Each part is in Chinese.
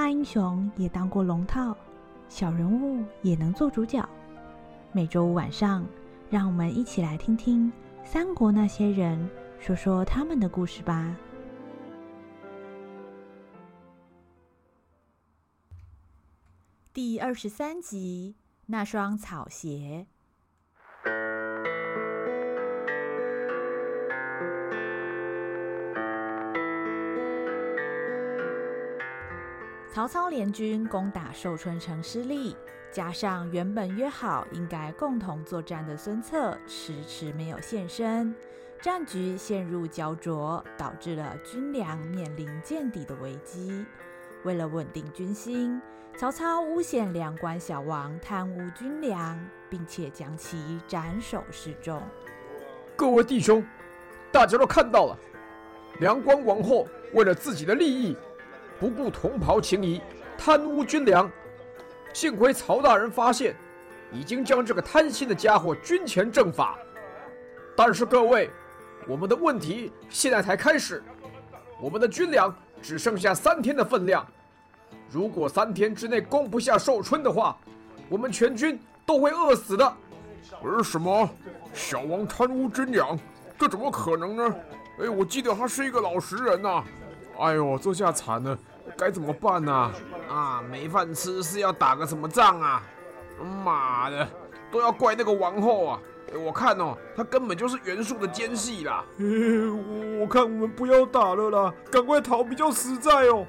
大英雄也当过龙套，小人物也能做主角。每周五晚上，让我们一起来听听三国那些人说说他们的故事吧。第二十三集，那双草鞋。曹操联军攻打寿春城失利，加上原本约好应该共同作战的孙策迟迟没有现身，战局陷入胶着，导致了军粮面临见底的危机。为了稳定军心，曹操诬陷梁关小王贪污军粮，并且将其斩首示众。各位弟兄，大家都看到了，梁关王后为了自己的利益。不顾同袍情谊，贪污军粮，幸亏曹大人发现，已经将这个贪心的家伙军前正法。但是各位，我们的问题现在才开始，我们的军粮只剩下三天的分量，如果三天之内攻不下寿春的话，我们全军都会饿死的。而什么？小王贪污军粮？这怎么可能呢？哎，我记得他是一个老实人呐、哎呦，这下惨了。该怎么办呢？啊？啊，没饭吃是要打个什么仗啊？妈的，都要怪那个王后啊！我看哦，她根本就是袁术的奸细啦。我看我们不要打了啦，赶快逃比较实在哦。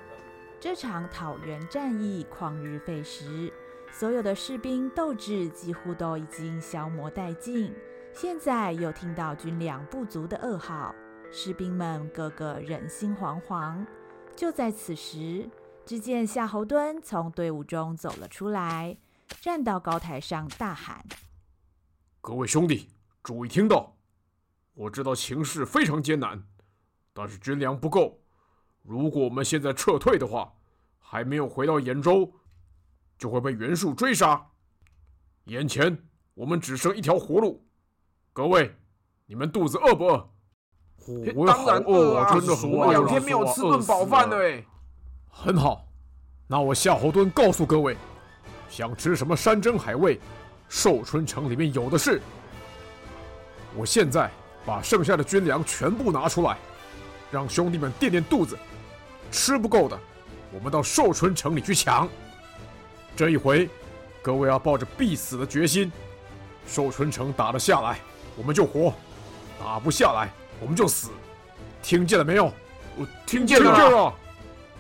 这场讨袁战役旷日费时，所有的士兵斗志几乎都已经消磨殆尽。现在又听到军粮不足的噩耗，士兵们个个人心惶惶。就在此时，只见夏侯惇从队伍中走了出来，站到高台上大喊：“各位兄弟，注意听到！我知道情势非常艰难，但是军粮不够。如果我们现在撤退的话，还没有回到兖州，就会被袁术追杀。眼前我们只剩一条活路。各位，你们肚子饿不饿？”我当然饿啊！真的我两天没有吃顿饱饭了哎。很好，那我夏侯惇告诉各位，想吃什么山珍海味，寿春城里面有的是。我现在把剩下的军粮全部拿出来，让兄弟们垫垫肚子。吃不够的，我们到寿春城里去抢。这一回，各位要抱着必死的决心。寿春城打得下来，我们就活；打不下来。我们就死，听见了没有？我听见了。见了。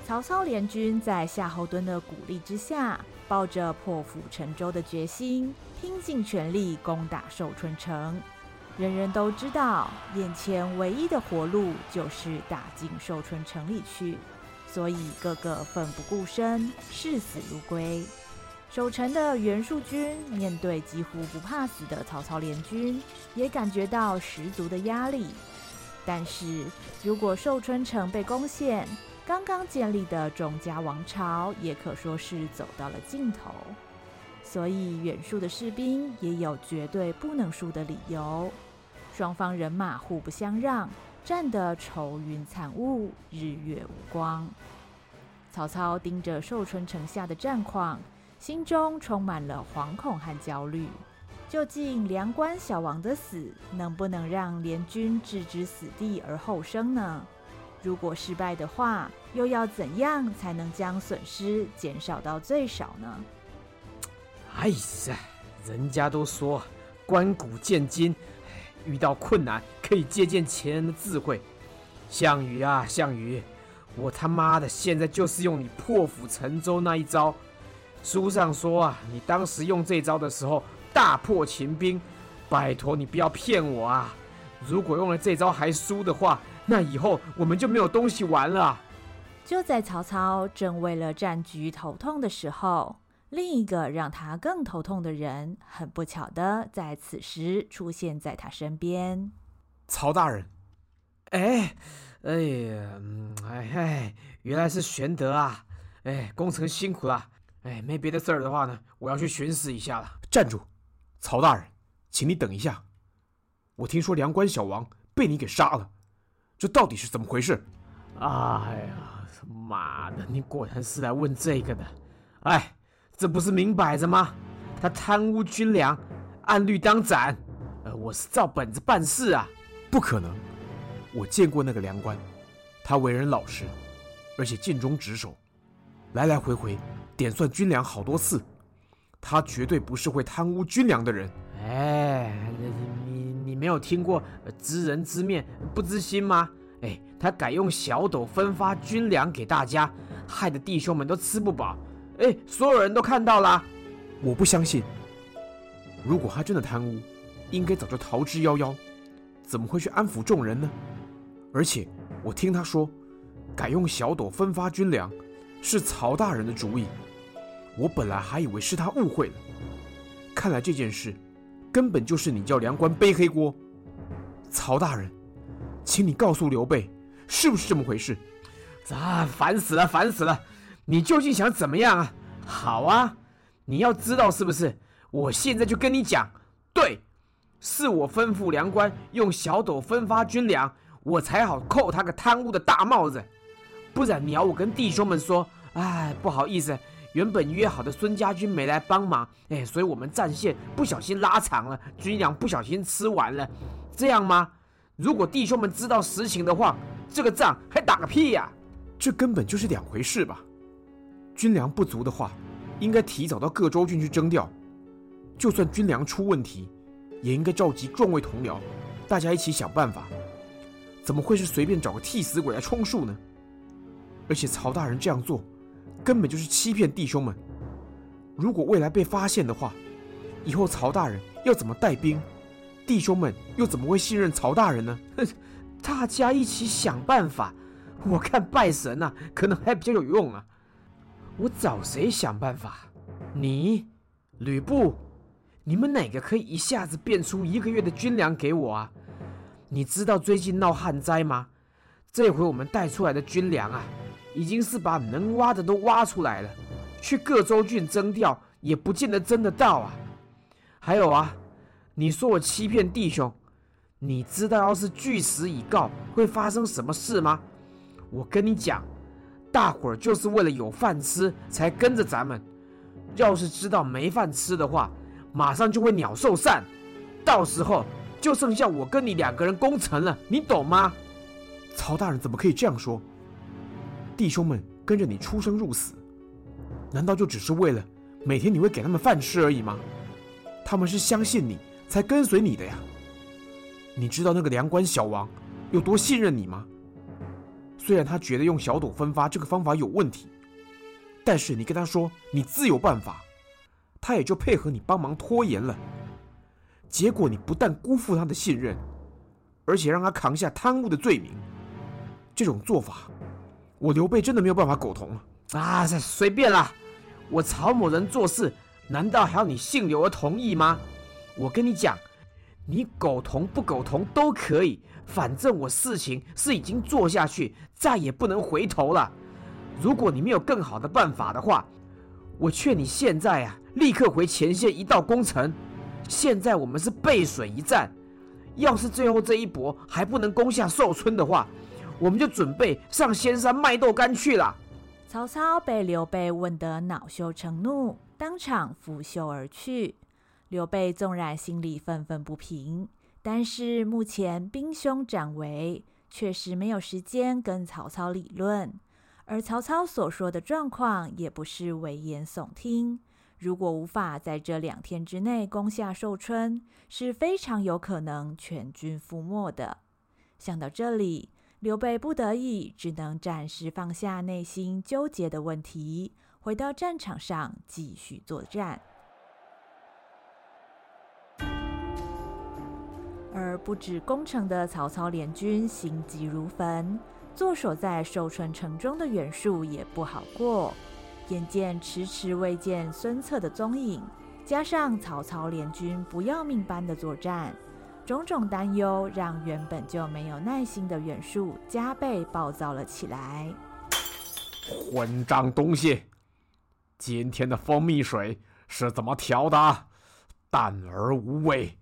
曹操联军在夏侯惇的鼓励之下，抱着破釜沉舟的决心，拼尽全力攻打寿春城。人人都知道，眼前唯一的活路就是打进寿春城里去，所以个个奋不顾身，视死如归。守城的袁术军面对几乎不怕死的曹操联军，也感觉到十足的压力。但是如果寿春城被攻陷，刚刚建立的钟家王朝也可说是走到了尽头。所以袁术的士兵也有绝对不能输的理由。双方人马互不相让，战得愁云惨雾，日月无光。曹操盯着寿春城下的战况，心中充满了惶恐和焦虑。究竟梁关小王的死能不能让联军置之死地而后生呢？如果失败的话，又要怎样才能将损失减少到最少呢？哎呀，人家都说关古见今，遇到困难可以借鉴前人的智慧。项羽啊，项羽，我他妈的现在就是用你破釜沉舟那一招。书上说啊，你当时用这招的时候。大破秦兵，拜托你不要骗我啊！如果用了这招还输的话，那以后我们就没有东西玩了。就在曹操正为了战局头痛的时候，另一个让他更头痛的人，很不巧的在此时出现在他身边。曹大人，哎，哎呀，哎哎，原来是玄德啊！哎，攻城辛苦了。哎，没别的事儿的话呢，我要去巡视一下了。站住！曹大人，请你等一下。我听说梁官小王被你给杀了，这到底是怎么回事？哎呀，妈的，你果然是来问这个的！哎，这不是明摆着吗？他贪污军粮，按律当斩。呃，我是照本子办事啊。不可能，我见过那个粮官，他为人老实，而且尽忠职守，来来回回点算军粮好多次，他绝对不是会贪污军粮的人。哎，你你没有听过知人知面不知心吗？哎，他改用小斗分发军粮给大家，害得弟兄们都吃不饱。哎，所有人都看到了。我不相信，如果他真的贪污，应该早就逃之夭夭，怎么会去安抚众人呢？而且我听他说，改用小斗分发军粮，是曹大人的主意。我本来还以为是他误会了，看来这件事根本就是你叫梁官背黑锅，曹大人。请你告诉刘备，是不是这么回事？啊，烦死了，烦死了！你究竟想怎么样啊？好啊，你要知道是不是？我现在就跟你讲，对，是我吩咐梁官用小斗分发军粮，我才好扣他个贪污的大帽子。不然你要我跟弟兄们说，哎，不好意思，原本约好的孙家军没来帮忙，哎，所以我们战线不小心拉长了，军粮不小心吃完了，这样吗？如果弟兄们知道实情的话，这个仗还打个屁呀！这根本就是两回事吧？军粮不足的话，应该提早到各州郡去征调；就算军粮出问题，也应该召集众位同僚，大家一起想办法。怎么会是随便找个替死鬼来充数呢？而且曹大人这样做，根本就是欺骗弟兄们。如果未来被发现的话，以后曹大人要怎么带兵？弟兄们又怎么会信任曹大人呢？大家一起想办法，我看拜神呐、啊，可能还比较有用啊。我找谁想办法？你，吕布，你们哪个可以一下子变出一个月的军粮给我啊？你知道最近闹旱灾吗？这回我们带出来的军粮啊，已经是把能挖的都挖出来了，去各州郡征调也不见得征得到啊。还有啊。你说我欺骗弟兄，你知道要是据实以告会发生什么事吗？我跟你讲，大伙儿就是为了有饭吃才跟着咱们，要是知道没饭吃的话，马上就会鸟兽散，到时候就剩下我跟你两个人攻城了，你懂吗？曹大人怎么可以这样说？弟兄们跟着你出生入死，难道就只是为了每天你会给他们饭吃而已吗？他们是相信你。才跟随你的呀！你知道那个粮官小王有多信任你吗？虽然他觉得用小斗分发这个方法有问题，但是你跟他说你自有办法，他也就配合你帮忙拖延了。结果你不但辜负他的信任，而且让他扛下贪污的罪名。这种做法，我刘备真的没有办法苟同了。啊，随便啦！我曹某人做事，难道还要你姓刘而同意吗？我跟你讲，你苟同不苟同都可以，反正我事情是已经做下去，再也不能回头了。如果你没有更好的办法的话，我劝你现在啊，立刻回前线一道攻城。现在我们是背水一战，要是最后这一搏还不能攻下寿春的话，我们就准备上仙山卖豆干去了。曹操被刘备问得恼羞成怒，当场拂袖而去。刘备纵然心里愤愤不平，但是目前兵凶战危，确实没有时间跟曹操理论。而曹操所说的状况也不是危言耸听。如果无法在这两天之内攻下寿春，是非常有可能全军覆没的。想到这里，刘备不得已只能暂时放下内心纠结的问题，回到战场上继续作战。而不止攻城的曹操联军心急如焚，坐守在寿春城中的袁术也不好过。眼见迟迟未见孙策的踪影，加上曹操联军不要命般的作战，种种担忧让原本就没有耐心的袁术加倍暴躁了起来。混账东西！今天的蜂蜜水是怎么调的？淡而无味。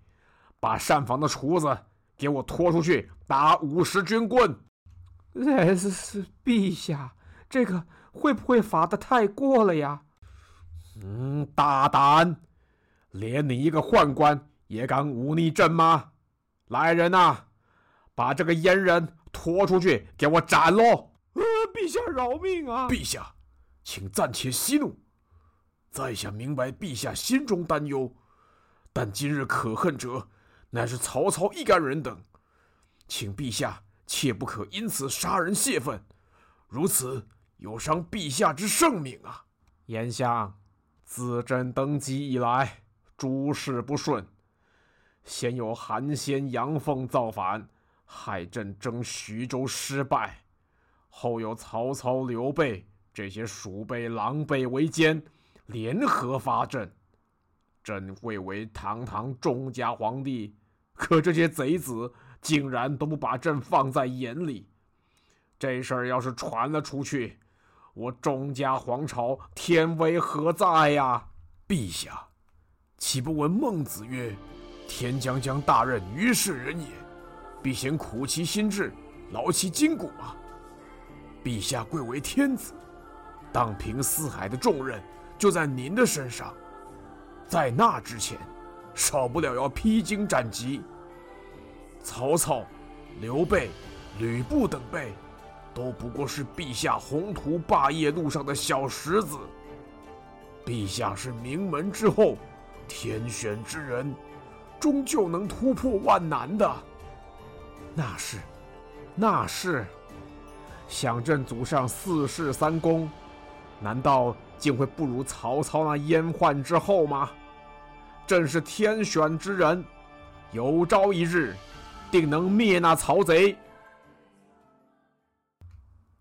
把膳房的厨子给我拖出去打五十军棍！是是，陛下，这个会不会罚的太过了呀？嗯，大胆，连你一个宦官也敢忤逆朕吗？来人呐，把这个阉人拖出去，给我斩喽！呃，陛下饶命啊！陛下，请暂且息怒。在下明白陛下心中担忧，但今日可恨者乃是曹操一干人等，请陛下切不可因此杀人泄愤，如此有伤陛下之圣命啊！言下，自朕登基以来，诸事不顺，先有韩先、杨奉造反，害朕征徐州失败。后有曹操、刘备这些鼠辈狼狈为奸，联合伐朕。朕贵为堂堂中家皇帝，可这些贼子竟然都不把朕放在眼里。这事儿要是传了出去，我钟家皇朝天威何在呀？陛下，岂不闻孟子曰：“天将降大任于是人也，必先苦其心志，劳其筋骨啊。”陛下贵为天子，荡平四海的重任就在您的身上。在那之前，少不了要披荆斩棘。曹操、刘备、吕布等辈，都不过是陛下宏图霸业路上的小石子。陛下是名门之后，天选之人，终究能突破万难的。那是，那是。想朕祖上四世三公，难道竟会不如曹操那阉宦之后吗？朕是天选之人，有朝一日，定能灭那曹贼。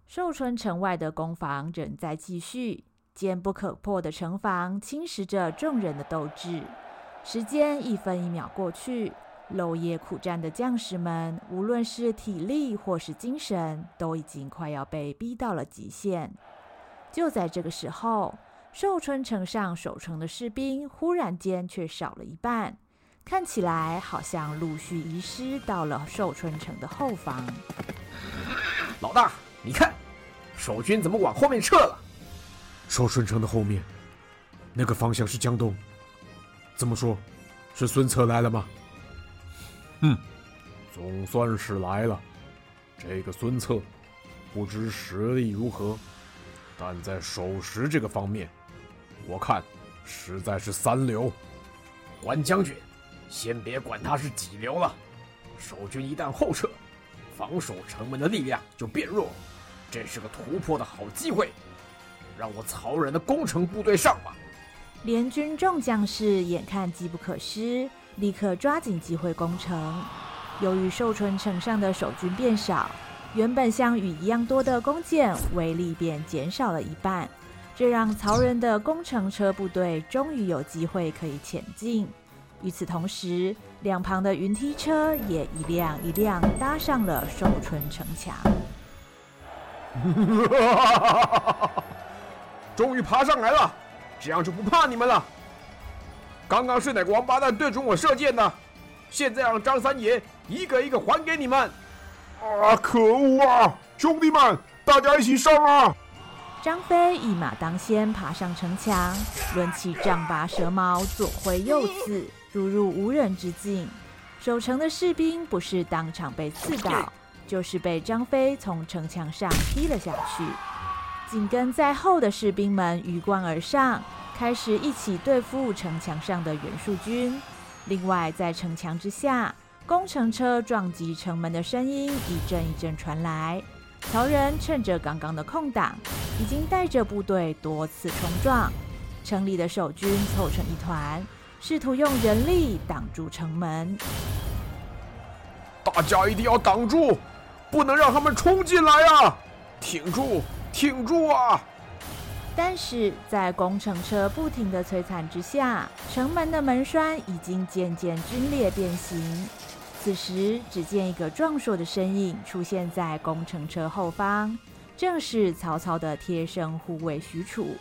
寿春城外的攻防仍在继续，坚不可破的城防侵蚀着众人的斗志。时间一分一秒过去。漏夜苦战的将士们，无论是体力或是精神，都已经快要被逼到了极限。就在这个时候，寿春城上守城的士兵忽然间却少了一半，看起来好像陆续遗失到了寿春城的后方。老大，你看，守军怎么往后面撤了？寿春城的后面，那个方向是江东。这么说，是孙策来了吗？哼，总算是来了。这个孙策，不知实力如何，但在守时这个方面，我看实在是三流。关将军，先别管他是几流了。守军一旦后撤，防守城门的力量就变弱，这是个突破的好机会。让我曹仁的攻城部队上吧。联军众将士眼看机不可失。立刻抓紧机会攻城。由于寿春城上的守军变少，原本像雨一样多的弓箭威力便减少了一半，这让曹仁的攻城车部队终于有机会可以前进。与此同时，两旁的云梯车也一辆一辆搭上了寿春城墙。终于爬上来了，这样就不怕你们了。刚刚是哪个王八蛋对准我射箭的？现在让张三爷一个一个还给你们！啊，可恶啊！兄弟们，大家一起上啊！张飞一马当先爬上城墙，抡起丈八蛇矛，左挥右刺，如入无人之境。守城的士兵不是当场被刺倒，就是被张飞从城墙上踢了下去。紧跟在后的士兵们鱼贯而上。开始一起对付城墙上的袁术军。另外，在城墙之下，工程车撞击城门的声音一阵一阵传来。曹仁趁着刚刚的空档，已经带着部队多次冲撞。城里的守军凑成一团，试图用人力挡住城门。大家一定要挡住，不能让他们冲进来啊！挺住，挺住啊！但是在工程车不停的摧残之下，城门的门栓已经渐渐龟裂变形。此时，只见一个壮硕的身影出现在工程车后方，正是曹操的贴身护卫许褚。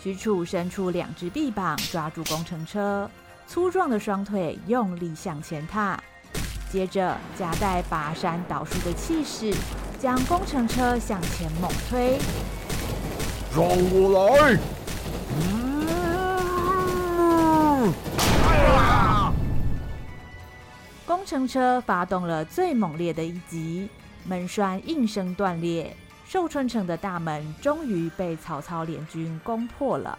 许褚伸出两只臂膀抓住工程车，粗壮的双腿用力向前踏，接着夹带拔山倒树的气势，将工程车向前猛推。让我来！工程车发动了最猛烈的一击，门栓应声断裂，寿春城的大门终于被曹操联军攻破了。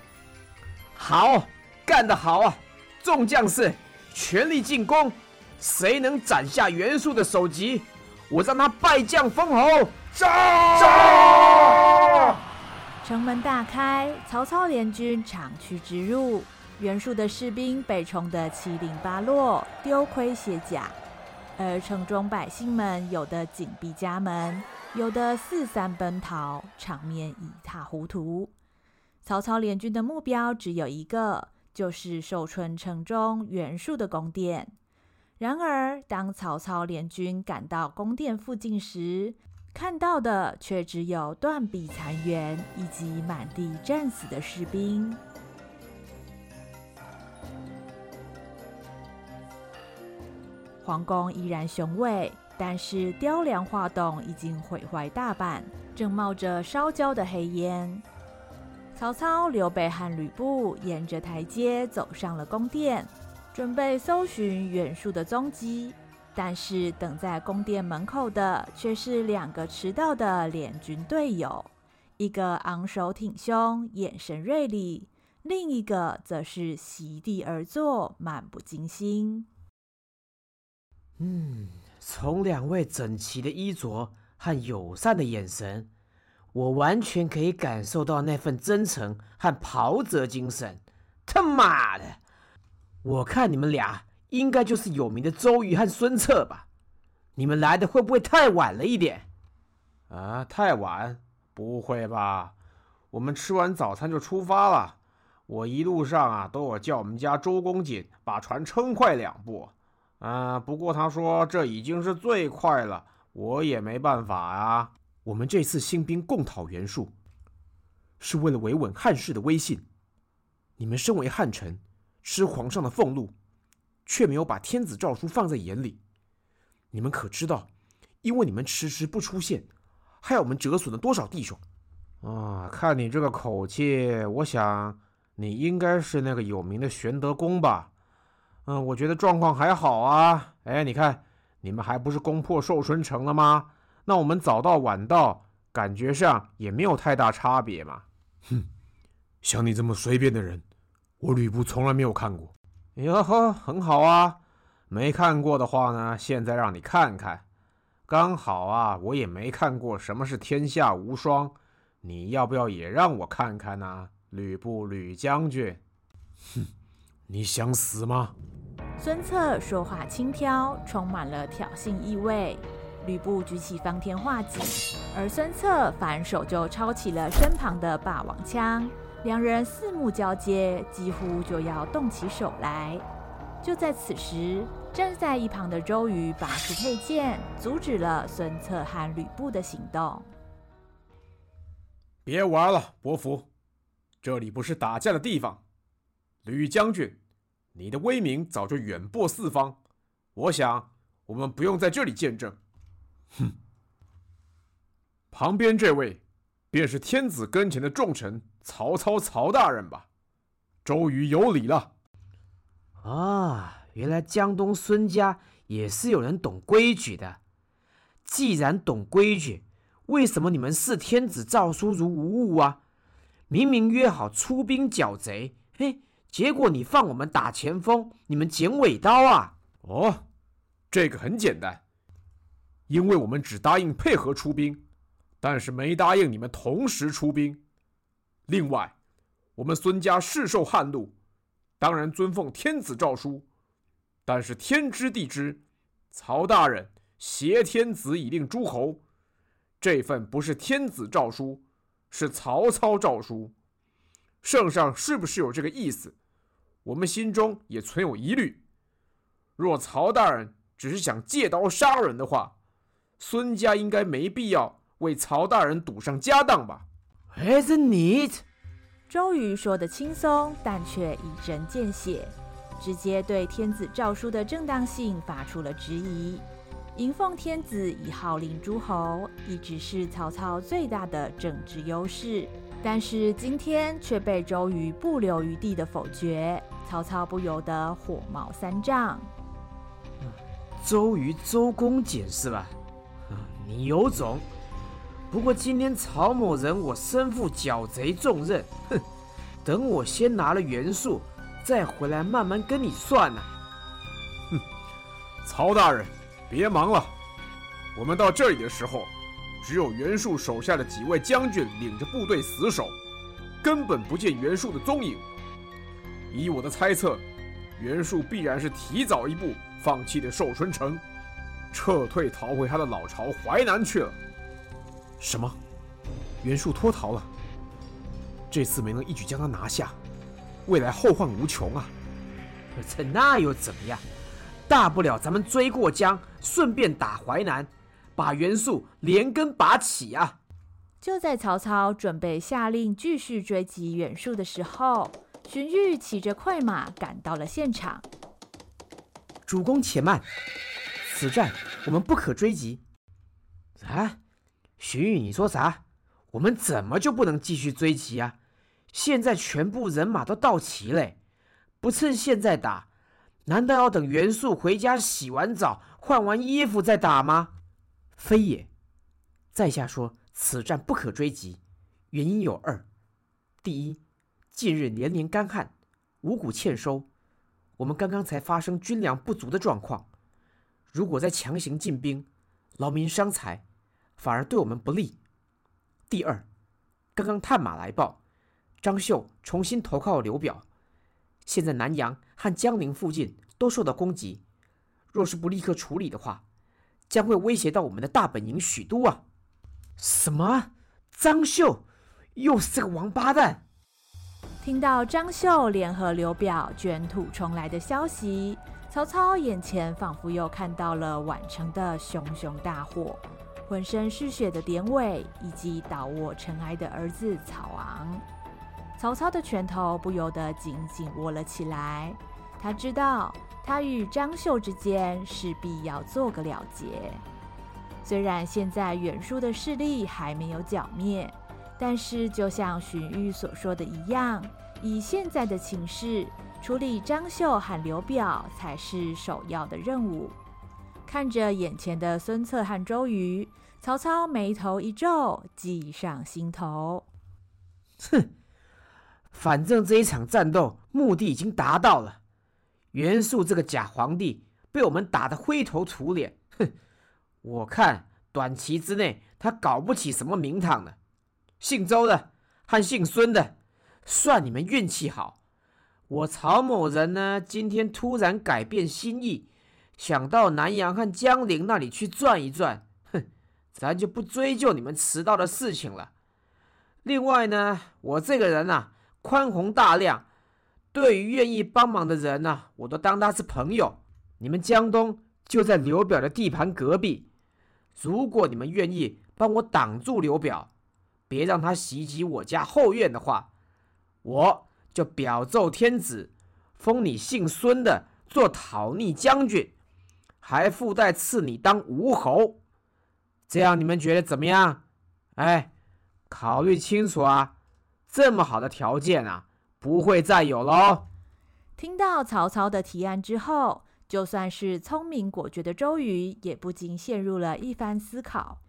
好，干得好啊！众将士，全力进攻！谁能斩下袁术的首级，我让他败将封侯！杀！杀！城门大开，曹操联军长驱直入。袁术的士兵被冲得七零八落，丢盔卸甲；而城中百姓们有的紧闭家门，有的四散奔逃，场面一塌糊涂。曹操联军的目标只有一个，就是寿春城中袁术的宫殿。然而，当曹操联军赶到宫殿附近时，看到的却只有断壁残垣以及满地战死的士兵。皇宫依然雄伟，但是雕梁画栋已经毁坏大半，正冒着烧焦的黑烟。曹操、刘备和吕布沿着台阶走上了宫殿，准备搜寻袁术的踪迹。但是等在宫殿门口的却是两个迟到的联军队友，一个昂首挺胸，眼神锐利；另一个则是席地而坐，漫不经心。嗯，从两位整齐的衣着和友善的眼神，我完全可以感受到那份真诚和袍泽精神。他妈的，我看你们俩应该就是有名的周瑜和孙策吧？你们来的会不会太晚了一点？啊，太晚？不会吧？我们吃完早餐就出发了。我一路上啊，都有叫我们家周公瑾把船撑快两步。啊，不过他说这已经是最快了，我也没办法啊。我们这次兴兵共讨袁术，是为了维稳汉室的威信。你们身为汉臣，吃皇上的俸禄，却没有把天子诏书放在眼里。你们可知道，因为你们迟迟不出现，害我们折损了多少弟兄？啊，看你这个口气，我想你应该是那个有名的玄德公吧。嗯，我觉得状况还好啊。哎，你看，你们还不是攻破寿春城了吗？那我们早到晚到，感觉上也没有太大差别嘛。哼，像你这么随便的人，我吕布从来没有看过。哟呵，很好啊。没看过的话呢，现在让你看看。刚好啊，我也没看过什么是天下无双。你要不要也让我看看呢？吕布，吕将军。哼，你想死吗？孙策说话轻佻，充满了挑衅意味。吕布举起方天画戟，而孙策反手就抄起了身旁的霸王枪。两人四目交接，几乎就要动起手来。就在此时，站在一旁的周瑜拔出佩剑，阻止了孙策和吕布的行动。别玩了，伯符，这里不是打架的地方。吕将军。你的威名早就远播四方，我想我们不用在这里见证。哼，旁边这位便是天子跟前的重臣曹操曹大人吧？周瑜有礼了。啊，原来江东孙家也是有人懂规矩的。既然懂规矩，为什么你们视天子诏书如无物啊？明明约好出兵剿贼，嘿。结果你放我们打前锋，你们剪尾刀啊！哦，这个很简单，因为我们只答应配合出兵，但是没答应你们同时出兵。另外，我们孙家世受汉禄，当然尊奉天子诏书，但是天知地知，曹大人挟天子以令诸侯，这份不是天子诏书，是曹操诏书。圣上是不是有这个意思？我们心中也存有疑虑。若曹大人只是想借刀杀人的话，孙家应该没必要为曹大人赌上家当吧？Isn't it？周瑜说的轻松，但却一针见血，直接对天子诏书的正当性发出了质疑。迎奉天子以号令诸侯，一直是曹操最大的政治优势。但是今天却被周瑜不留余地的否决，曹操不由得火冒三丈。周瑜，周公俭是吧？你有种！不过今天曹某人我身负剿贼重任，哼，等我先拿了袁术，再回来慢慢跟你算呢、哼，曹大人，别忙了。我们到这里的时候，只有袁术手下的几位将军领着部队死守，根本不见袁术的踪影。以我的猜测，袁术必然是提早一步放弃了寿春城，撤退逃回他的老巢淮南去了。什么？袁术脱逃了？这次没能一举将他拿下，未来后患无穷啊！这那又怎么样？大不了咱们追过江，顺便打淮南。把袁术连根拔起啊！就在曹操准备下令继续追击袁术的时候，荀彧骑着快马赶到了现场。主公且慢，此战我们不可追击。啊，荀彧，你说啥？我们怎么就不能继续追击啊？现在全部人马都到齐了，不趁现在打，难道要等袁术回家洗完澡、换完衣服再打吗？非也，在下说此战不可追击，原因有二：第一，近日连年干旱，五谷欠收，我们刚刚才发生军粮不足的状况，如果再强行进兵，劳民伤财，反而对我们不利；第二，刚刚探马来报，张绣重新投靠刘表，现在南阳和江陵附近都受到攻击，若是不立刻处理的话，将会威胁到我们的大本营许都啊！什么？张绣又是这个王八蛋！听到张绣联合刘表卷土重来的消息，曹操眼前仿佛又看到了宛城的熊熊大火，浑身是血的典韦以及倒卧尘埃的儿子曹昂。曹操的拳头不由得紧紧握了起来，他知道。他与张绣之间势必要做个了结。虽然现在袁术的势力还没有剿灭，但是就像荀彧所说的一样，以现在的情势，处理张绣和刘表才是首要的任务。看着眼前的孙策和周瑜，曹操眉头一皱，计上心头。哼，反正这一场战斗目的已经达到了。袁术这个假皇帝被我们打得灰头土脸，哼！我看短期之内他搞不起什么名堂了。姓周的和姓孙的，算你们运气好。我曹某人呢，今天突然改变心意，想到南阳和江陵那里去转一转。咱就不追究你们迟到的事情了。另外呢，我这个人啊，宽宏大量。对于愿意帮忙的人呢、我都当他是朋友。你们江东就在刘表的地盘隔壁，如果你们愿意帮我挡住刘表，别让他袭击我家后院的话，我就表奏天子，封你姓孙的做讨逆将军，还附带赐你当吴侯。这样你们觉得怎么样？哎，考虑清楚啊！这么好的条件啊！不会再有喽。听到曹操的提案之后，就算是聪明果决的周瑜，也不禁陷入了一番思考。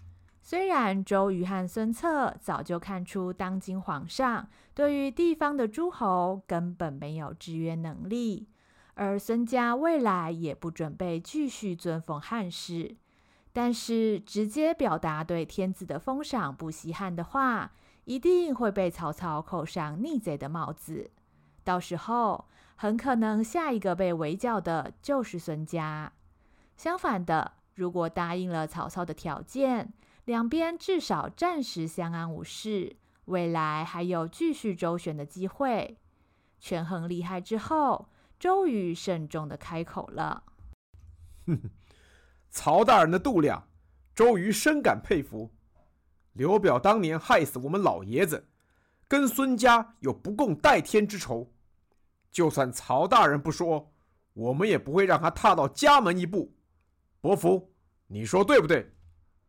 虽然周瑜和孙策早就看出当今皇上对于地方的诸侯根本没有制约能力，而孙家未来也不准备继续尊奉汉室，但是直接表达对天子的封赏不稀罕的话，一定会被曹操扣上逆贼的帽子，到时候很可能下一个被围剿的就是孙家。相反的，如果答应了曹操的条件，两边至少暂时相安无事，未来还有继续周旋的机会。权衡利害之后，周瑜慎重地开口了：“哼，曹大人的度量，周瑜深感佩服。”刘表当年害死我们老爷子，跟孙家有不共戴天之仇。就算曹大人不说，我们也不会让他踏到家门一步。伯符，你说对不对？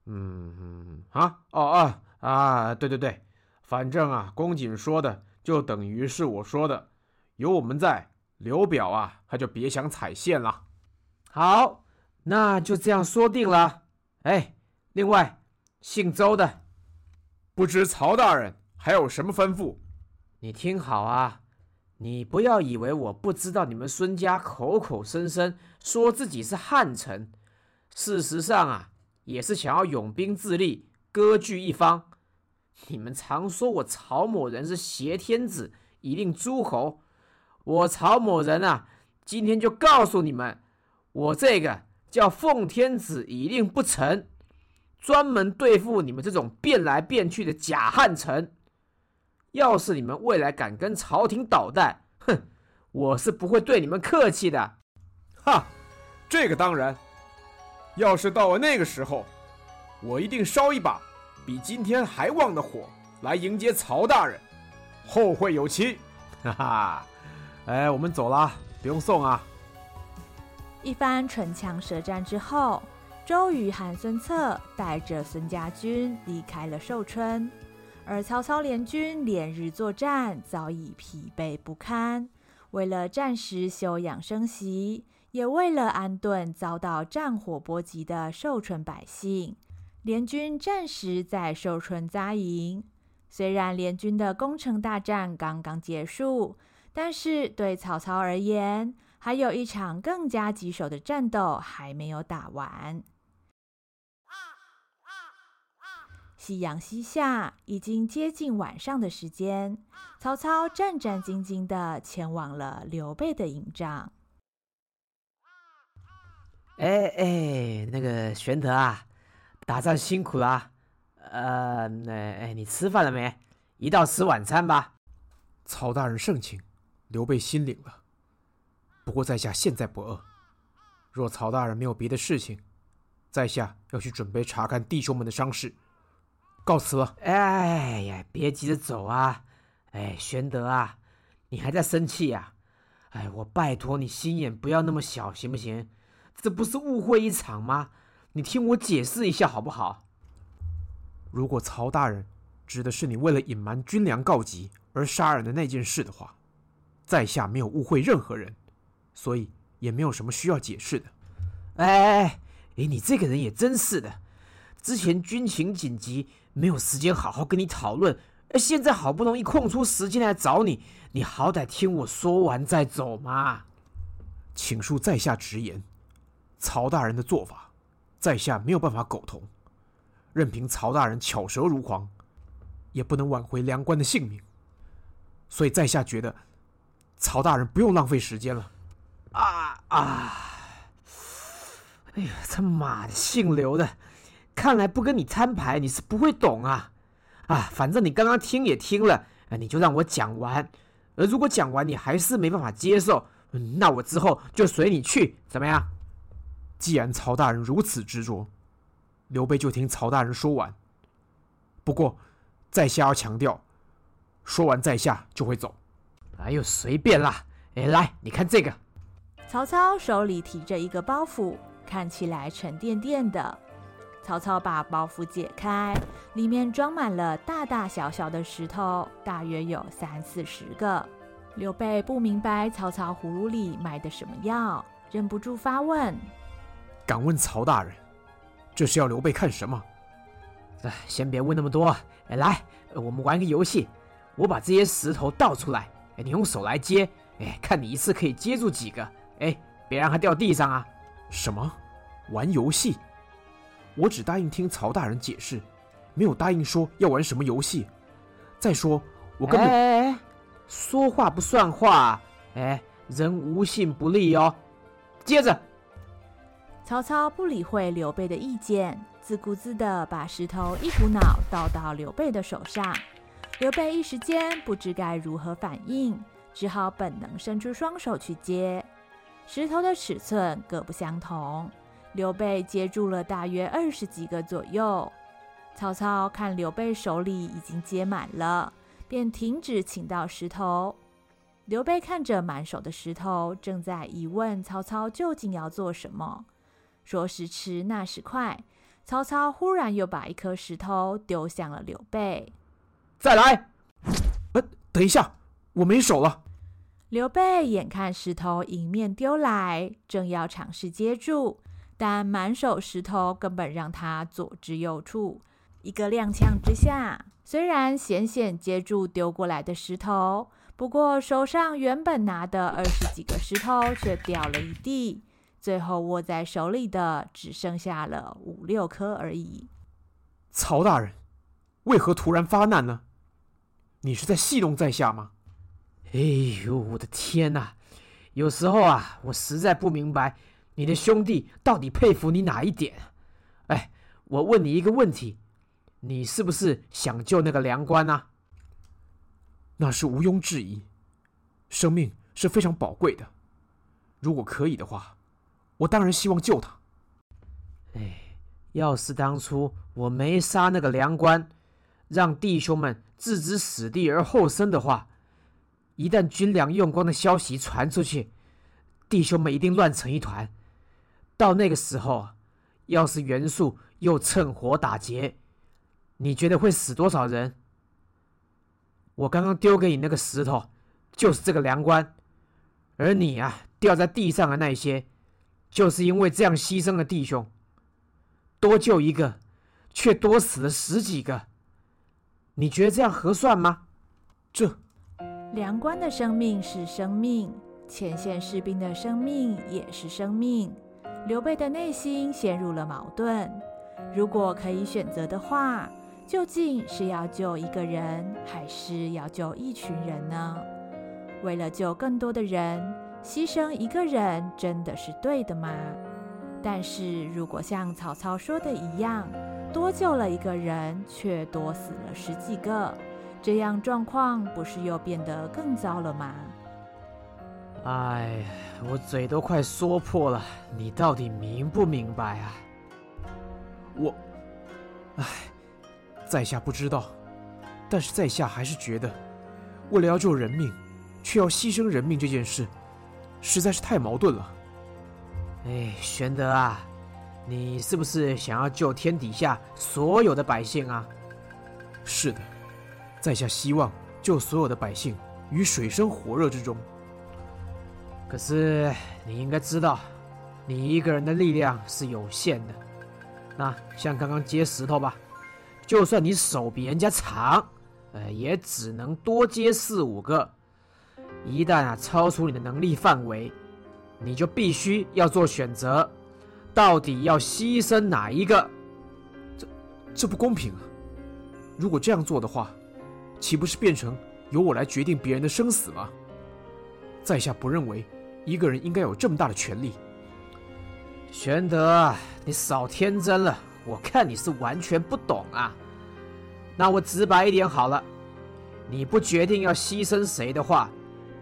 嗯嗯啊哦哦啊，对对对，反正啊，公瑾说的就等于是我说的，有我们在，刘表啊，他就别想踩线了。好，那就这样说定了。哎，另外，姓周的，不知曹大人还有什么吩咐？你听好啊，你不要以为我不知道你们孙家口口声声说自己是汉臣，事实上啊，也是想要拥兵自立，割据一方。你们常说我曹某人是挟天子以令诸侯，我曹某人啊，今天就告诉你们，我这个叫奉天子以令不臣，专门对付你们这种变来变去的假汉臣。要是你们未来敢跟朝廷捣蛋，哼，我是不会对你们客气的。哈，这个当然，要是到了那个时候，我一定烧一把。比今天还旺的火来迎接曹大人，后会有期。哈哈，哎，我们走了，不用送啊。一番唇枪舌战之后，周瑜和孙策带着孙家军离开了寿春，而曹操联军连日作战，早已疲惫不堪。为了暂时休养生息，也为了安顿遭到战火波及的寿春百姓。联军暂时在寿春扎营。虽然联军的攻城大战刚刚结束，但是对曹操而言，还有一场更加棘手的战斗还没有打完。夕阳西下，已经接近晚上的时间，曹操战战兢兢的前往了刘备的营帐。哎哎，那个玄德啊！打仗辛苦了，呃，那哎，你吃饭了没？一道吃晚餐吧。曹大人盛情，刘备心领了。不过在下现在不饿。若曹大人没有别的事情，在下要去准备查看弟兄们的伤势，告辞了。哎呀，别急着走啊！哎，玄德啊，你还在生气呀？哎，我拜托你心眼不要那么小，行不行？这不是误会一场吗？你听我解释一下好不好？如果曹大人指的是你为了隐瞒军粮告急而杀人的那件事的话，在下没有误会任何人，所以也没有什么需要解释的。哎哎哎，你这个人也真是的，之前军情紧急，没有时间好好跟你讨论，现在好不容易空出时间来找你，你好歹听我说完再走嘛。请恕在下直言，曹大人的做法。在下没有办法苟同，任凭曹大人巧舌如簧，也不能挽回梁官的性命。所以在下觉得，曹大人不用浪费时间了。啊啊！哎呀，他妈的，姓刘的，看来不跟你摊牌，你是不会懂啊！啊，反正你刚刚听也听了，你就让我讲完。而如果讲完你还是没办法接受，那我之后就随你去，怎么样？既然曹大人如此执着，刘备就听曹大人说完。不过，在下要强调，说完在下就会走。哎呦，随便啦！哎，来，你看这个。曹操手里提着一个包袱，看起来沉甸甸的。曹操把包袱解开，里面装满了大大小小的石头，大约有三四十个。刘备不明白曹操葫芦里埋的什么药，忍不住发问。敢问曹大人，这是要刘备看什么？哎，先别问那么多。来，我们玩个游戏。我把这些石头倒出来，哎，你用手来接。哎，看你一次可以接住几个。哎，别让它掉地上啊。什么？玩游戏？我只答应听曹大人解释，没有答应说要玩什么游戏。再说，我根本……哎，说话不算话。哎，人无信不立哦。接着。曹操不理会刘备的意见，自顾自地把石头一股脑倒到刘备的手上。刘备一时间不知该如何反应，只好本能伸出双手去接。石头的尺寸各不相同，刘备接住了大约二十几个左右。曹操看刘备手里已经接满了，便停止请到石头。刘备看着满手的石头，正在疑问曹操究竟要做什么。说时迟，那时快，曹操忽然又把一颗石头丢向了刘备。再来！哎，等一下，我没手了。刘备眼看石头迎面丢来，正要尝试接住，但满手石头根本让他左支右绌。一个踉跄之下，虽然险险接住丢过来的石头，不过手上原本拿的二十几个石头却掉了一地，最后握在手里的只剩下了五六颗而已。曹大人，为何突然发难呢？你是在戏弄在下吗？哎呦，我的天哪！有时候啊，我实在不明白你的兄弟到底佩服你哪一点。哎，我问你一个问题，你是不是想救那个梁官啊？那是毋庸置疑，生命是非常宝贵的。如果可以的话，我当然希望救他。哎，要是当初我没杀那个梁官，让弟兄们置之死地而后生的话，一旦军粮用光的消息传出去，弟兄们一定乱成一团。到那个时候，要是袁术又趁火打劫，你觉得会死多少人？我刚刚丢给你那个石头，就是这个粮官，而你啊，掉在地上的那些，就是因为这样牺牲的弟兄。多救一个，却多死了十几个，你觉得这样合算吗？这。梁关的生命是生命，前线士兵的生命也是生命。刘备的内心陷入了矛盾。如果可以选择的话，究竟是要救一个人，还是要救一群人呢？为了救更多的人，牺牲一个人真的是对的吗？但是如果像曹操说的一样，多救了一个人，却多死了十几个。这样状况不是又变得更糟了吗？哎，我嘴都快说破了，你到底明不明白啊？我，哎，在下不知道，但是在下还是觉得，为了要救人命，却要牺牲人命这件事，实在是太矛盾了。哎，玄德啊，你是不是想要救天底下所有的百姓啊？是的。在下希望救所有的百姓于水深火热之中。可是你应该知道，你一个人的力量是有限的。那像刚刚接石头吧，就算你手比人家长，呃，也只能多接四五个。一旦啊超出你的能力范围，你就必须要做选择，到底要牺牲哪一个？这这不公平啊！如果这样做的话。岂不是变成由我来决定别人的生死吗？在下不认为一个人应该有这么大的权利。玄德，你少天真了，我看你是完全不懂啊。那我直白一点好了，你不决定要牺牲谁的话，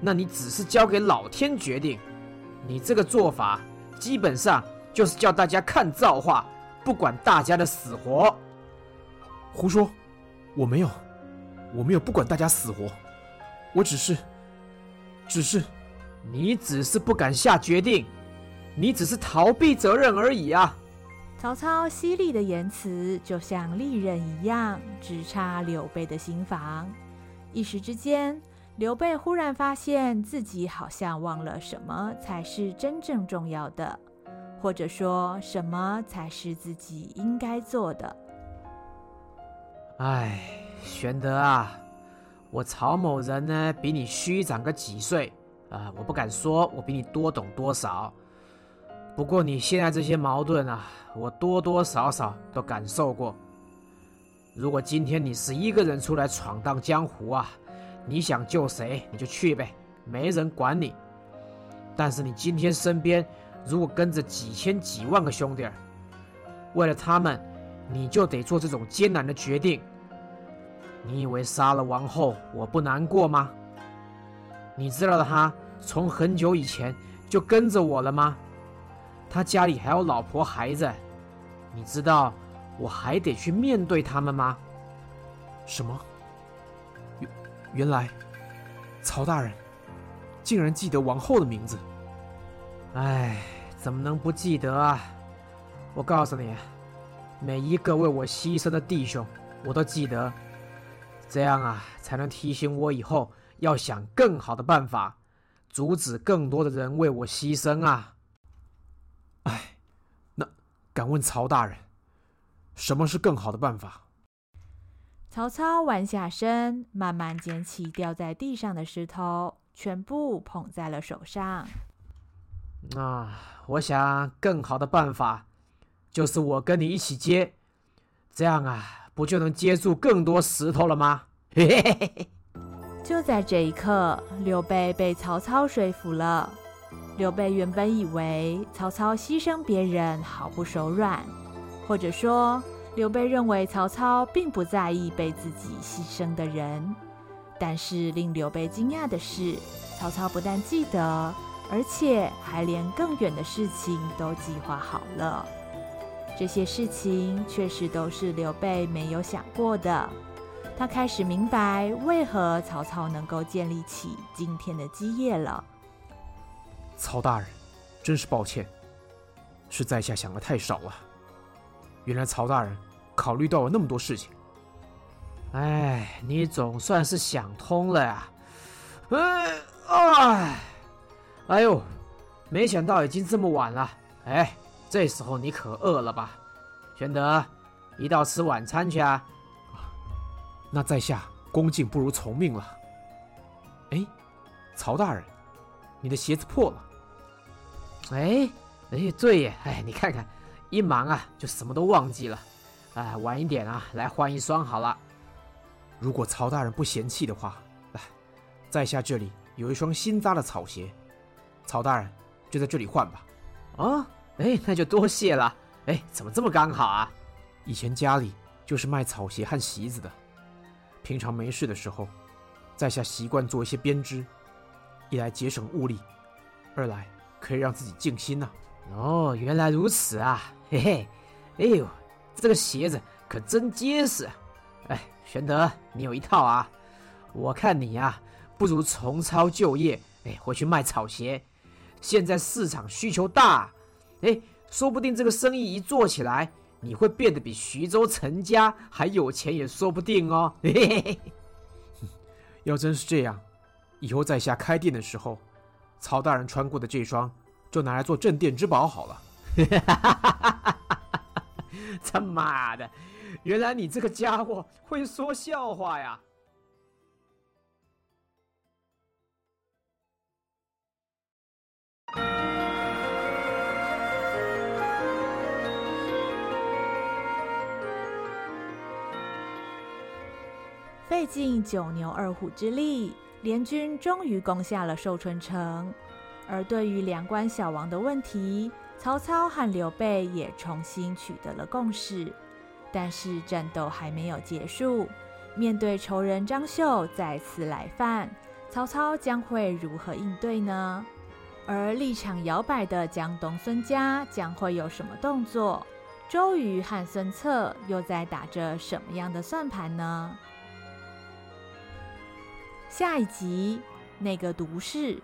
那你只是交给老天决定。你这个做法基本上就是叫大家看造化，不管大家的死活。胡说，我没有。我没有不管大家死活，我只是，只是，你只是不敢下决定，你只是逃避责任而已啊！曹操犀利的言辞就像利刃一样，直插刘备的心房。一时之间，刘备忽然发现自己好像忘了什么才是真正重要的，或者说什么才是自己应该做的。唉。玄德啊，我曹某人呢，比你虚长个几岁啊，我不敢说我比你多懂多少。不过你现在这些矛盾啊，我多多少少都感受过。如果今天你是一个人出来闯荡江湖啊，你想救谁你就去呗，没人管你。但是你今天身边如果跟着几千几万个兄弟，为了他们，你就得做这种艰难的决定。你以为杀了王后我不难过吗？你知道他从很久以前就跟着我了吗？他家里还有老婆孩子，你知道我还得去面对他们吗？什么？原原来曹大人竟然记得王后的名字？哎，怎么能不记得啊？我告诉你，每一个为我牺牲的弟兄，我都记得。这样啊，才能提醒我以后要想更好的办法，阻止更多的人为我牺牲啊。哎，那敢问曹大人，什么是更好的办法？曹操弯下身，慢慢捡起掉在地上的石头，全部捧在了手上。啊，我想更好的办法，就是我跟你一起接，这样啊。不就能接住更多石头了吗？就在这一刻，刘备被曹操说服了。刘备原本以为曹操牺牲别人毫不手软，或者说，刘备认为曹操并不在意被自己牺牲的人。但是令刘备惊讶的是，曹操不但记得，而且还连更远的事情都计划好了。这些事情确实都是刘备没有想过的。他开始明白为何曹操能够建立起今天的基业了。曹大人，真是抱歉，是在下想的太少了。原来曹大人考虑到了那么多事情。哎，你总算是想通了呀！哎，哎，哎呦，没想到已经这么晚了。哎。这时候你可饿了吧，玄德，一道吃晚餐去啊！那在下恭敬不如从命了。哎，曹大人，你的鞋子破了。哎哎，对耶！哎，你看看，一忙啊就什么都忘记了。哎，晚一点啊来换一双好了。如果曹大人不嫌弃的话，来，在下这里有一双新扎的草鞋，曹大人就在这里换吧。啊。哎，那就多谢了。哎，怎么这么刚好啊？以前家里就是卖草鞋和席子的，平常没事的时候，在下习惯做一些编织，一来节省物力，二来可以让自己静心呐、哦，原来如此啊！嘿嘿，哎呦，这个鞋子可真结实。哎，玄德，你有一套啊。我看你呀、啊，不如重操旧业，哎，回去卖草鞋。现在市场需求大。哎，说不定这个生意一做起来，你会变得比徐州陈家还有钱也说不定哦。嘿嘿嘿，要真是这样，以后在下开店的时候，曹大人穿过的这双就拿来做镇店之宝好了。他妈的，原来你这个家伙会说笑话呀！费尽九牛二虎之力，联军终于攻下了寿春城。而对于两关小王的问题，曹操和刘备也重新取得了共识。但是战斗还没有结束，面对仇人张绣再次来犯，曹操将会如何应对呢？而立场摇摆的江东孙家将会有什么动作？周瑜和孙策又在打着什么样的算盘呢？下一集，那个毒誓